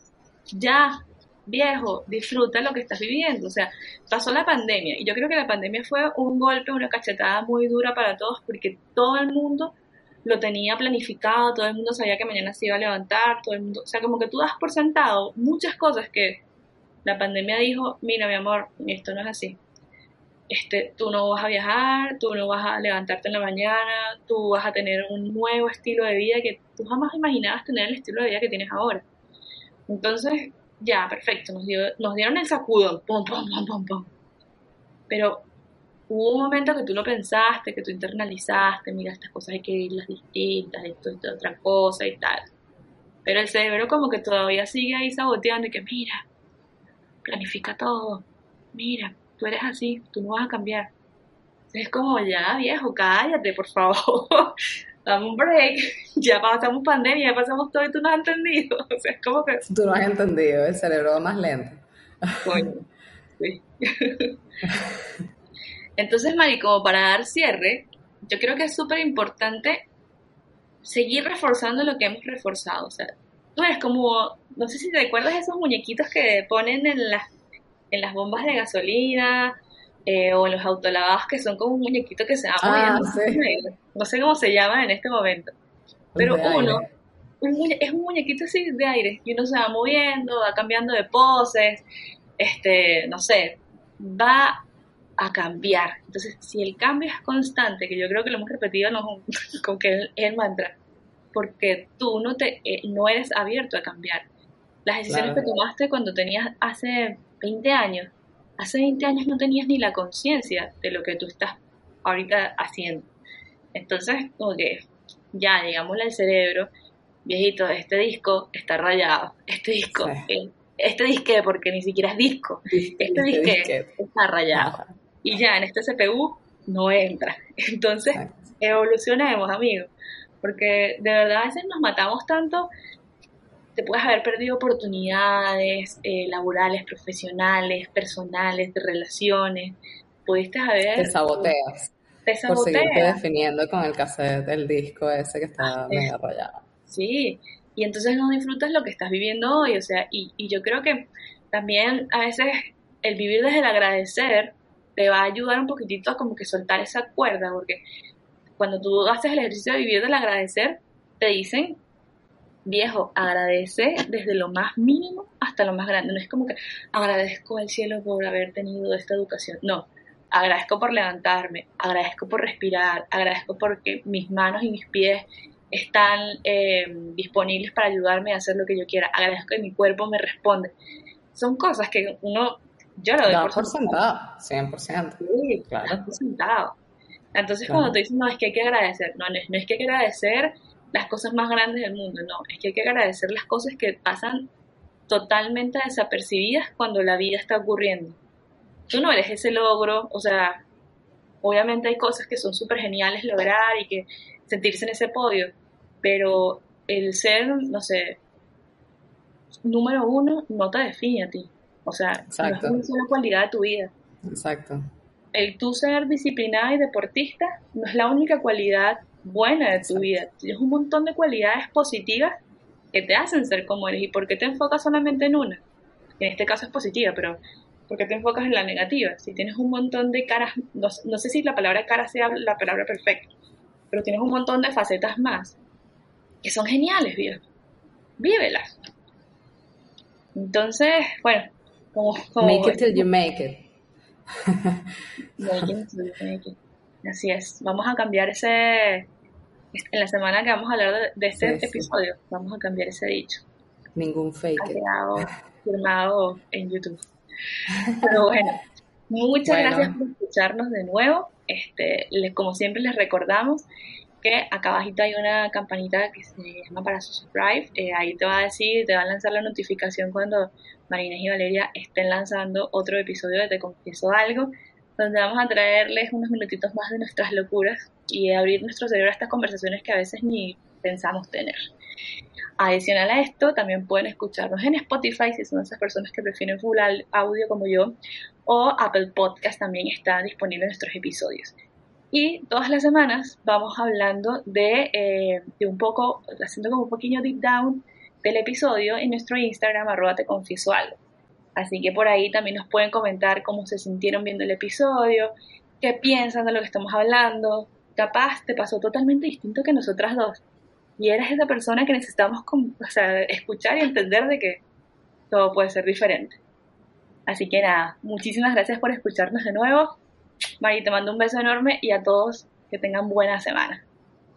Ya, viejo, disfruta lo que estás viviendo. O sea, pasó la pandemia y yo creo que la pandemia fue un golpe, una cachetada muy dura para todos porque todo el mundo lo tenía planificado, todo el mundo sabía que mañana se iba a levantar, todo el mundo, o sea, como que tú das por sentado muchas cosas que la pandemia dijo, mira mi amor, esto no es así. Este, tú no vas a viajar, tú no vas a levantarte en la mañana, tú vas a tener un nuevo estilo de vida que tú jamás imaginabas tener el estilo de vida que tienes ahora. Entonces, ya, perfecto, nos, dio, nos dieron el sacudo, pum, pum, pum, pum, pum. Pero hubo un momento que tú lo pensaste, que tú internalizaste, mira, estas cosas hay que irlas distintas, esto, esto, otra cosa y tal. Pero el cerebro como que todavía sigue ahí saboteando y que mira, planifica todo, mira, tú eres así, tú no vas a cambiar. Es como, ya viejo, cállate, por favor, dame un break, ya pasamos pandemia, ya pasamos todo y tú no has entendido. O sea, es como que... Tú no has entendido, el cerebro va más lento. Coño, sí. Entonces, Mari, como para dar cierre, yo creo que es súper importante seguir reforzando lo que hemos reforzado. O sea, tú eres como, no sé si te recuerdas esos muñequitos que ponen en las, en las bombas de gasolina eh, o los autolavados que son como un muñequito que se va Ah, moviendo. sí. No sé cómo se llama en este momento. Pero De uno un es un muñequito así de aire y uno se va moviendo, va cambiando de poses, este, no sé, va a cambiar. Entonces, si el cambio es constante, que yo creo que lo hemos repetido no, con que es el mantra, porque tú no te eh, no eres abierto a cambiar. Las decisiones Claro. que tomaste cuando tenías hace 20 años, hace 20 años no tenías ni la conciencia de lo que tú estás ahorita haciendo. Entonces, como que ya, digámosle al cerebro, viejito, este disco está rayado, este disco, Sí. eh, este disque, porque ni siquiera es disco, este Disque, está rayado. Ajá, Y ya en este CPU no entra. Entonces, exacto. evolucionemos, amigos. Porque de verdad a veces nos matamos tanto, te puedes haber perdido oportunidades eh, laborales, profesionales, personales, de relaciones. Pudiste haber... Te saboteas Te por seguirte saboteas. definiendo con el cassette del disco ese que está Ah, rayado. Sí, y entonces no disfrutas lo que estás viviendo hoy, o sea, y, y yo creo que también a veces el vivir desde el agradecer te va a ayudar un poquitito a como que soltar esa cuerda, porque cuando tú haces el ejercicio de vivir del agradecer, te dicen, viejo, agradece desde lo más mínimo hasta lo más grande, no es como que agradezco al cielo por haber tenido esta educación, no, agradezco por levantarme, agradezco por respirar, agradezco porque mis manos y mis pies están eh, disponibles para ayudarme a hacer lo que yo quiera. Agradezco que mi cuerpo me responde. Son cosas que uno, yo lo doy Da por por sentado. sentado, 100%. Sí, Claro. por sentado. Entonces Claro. cuando te dicen, no, es que hay que agradecer, no, no es, no es que hay que agradecer las cosas más grandes del mundo, no, es que hay que agradecer las cosas que pasan totalmente desapercibidas cuando la vida está ocurriendo. Tú no eres ese logro, o sea, obviamente hay cosas que son súper geniales lograr y que sentirse en ese podio, pero el ser, no sé, número uno no te define a ti. O sea, no es una cualidad de tu vida. Exacto. El tú ser disciplinada y deportista no es la única cualidad buena de tu vida. Tienes un montón de cualidades positivas que te hacen ser como eres. ¿Y por qué te enfocas solamente en una? En este caso es positiva, pero ¿por qué te enfocas en la negativa? Si tienes un montón de caras, no, no sé si la palabra cara sea la palabra perfecta, pero tienes un montón de facetas más que son geniales, viejo. Vívelas. Entonces, bueno, como... como Make it till you make it. Make it, make it. Así es. Vamos a cambiar ese... En la semana que vamos a hablar de, de este Sí, sí. episodio, vamos a cambiar ese dicho. Ningún Ha fake quedado firmado en YouTube. Pero bueno, muchas Bueno. gracias por escucharnos de nuevo. Este, les- como siempre les recordamos que acá abajito hay una campanita que se llama para subscribe. Eh, ahí te va a decir, te va a lanzar la notificación cuando Marines y Valeria estén lanzando otro episodio de Te Confieso Algo, donde vamos a traerles unos minutitos más de nuestras locuras y abrir nuestro cerebro a estas conversaciones que a veces ni pensamos tener. Adicional a esto, también pueden escucharnos en Spotify si son esas personas que prefieren full audio como yo, o Apple Podcast también está disponible en nuestros episodios. Y todas las semanas vamos hablando de, eh, de un poco, haciendo como un pequeño deep down del episodio en nuestro Instagram, arroba. Así que por ahí también nos pueden comentar cómo se sintieron viendo el episodio, qué piensan de lo que estamos hablando. Capaz te pasó totalmente distinto que nosotras dos. Y eres esa persona que necesitamos escuchar y entender de que todo puede ser diferente. Así que nada, muchísimas gracias por escucharnos de nuevo. Mari, te mando un beso enorme y a todos que tengan buena semana.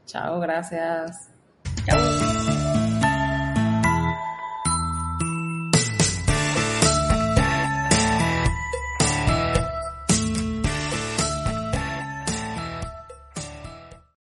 Chao, gracias. Chao.